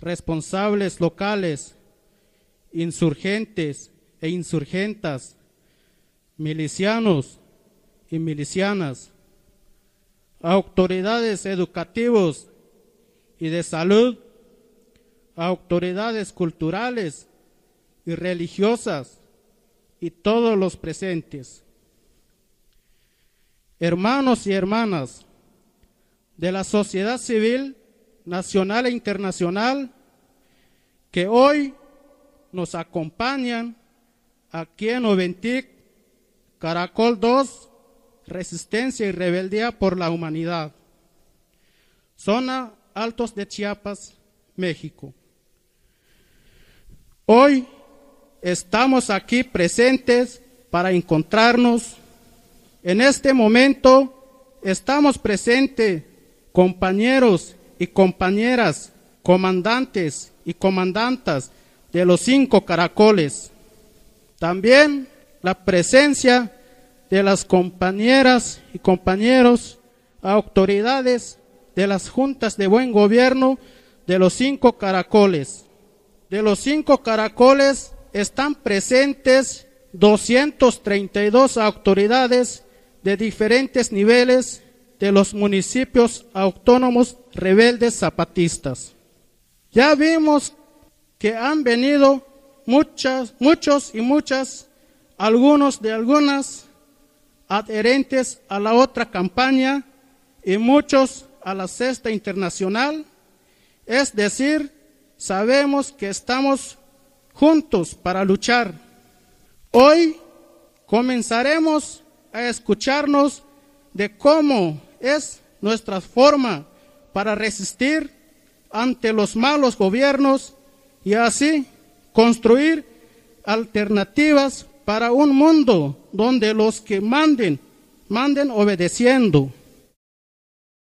responsables locales, insurgentes e insurgentas, milicianos y milicianas, autoridades educativos y de salud, autoridades culturales y religiosas y todos los presentes. Hermanos y hermanas de la sociedad civil nacional e internacional que hoy nos acompañan aquí en Oventic, Caracol 2, Resistencia y Rebeldía por la Humanidad. Zona Altos de Chiapas, México. Hoy estamos aquí presentes para encontrarnos. En este momento estamos presentes, compañeros y compañeras, comandantes y comandantas de los cinco caracoles. También la presencia de las compañeras y compañeros, autoridades de las juntas de buen gobierno de los cinco caracoles. De los cinco caracoles están presentes 232 autoridades de diferentes niveles de los municipios autónomos rebeldes zapatistas. Ya vimos que han venido muchas, muchos y muchas, algunos de algunas adherentes a la otra campaña y muchos a la cesta internacional. Es decir, sabemos que estamos juntos para luchar. Hoy comenzaremos a escucharnos de cómo es nuestra forma para resistir ante los malos gobiernos y así construir alternativas para un mundo donde los que manden, manden obedeciendo.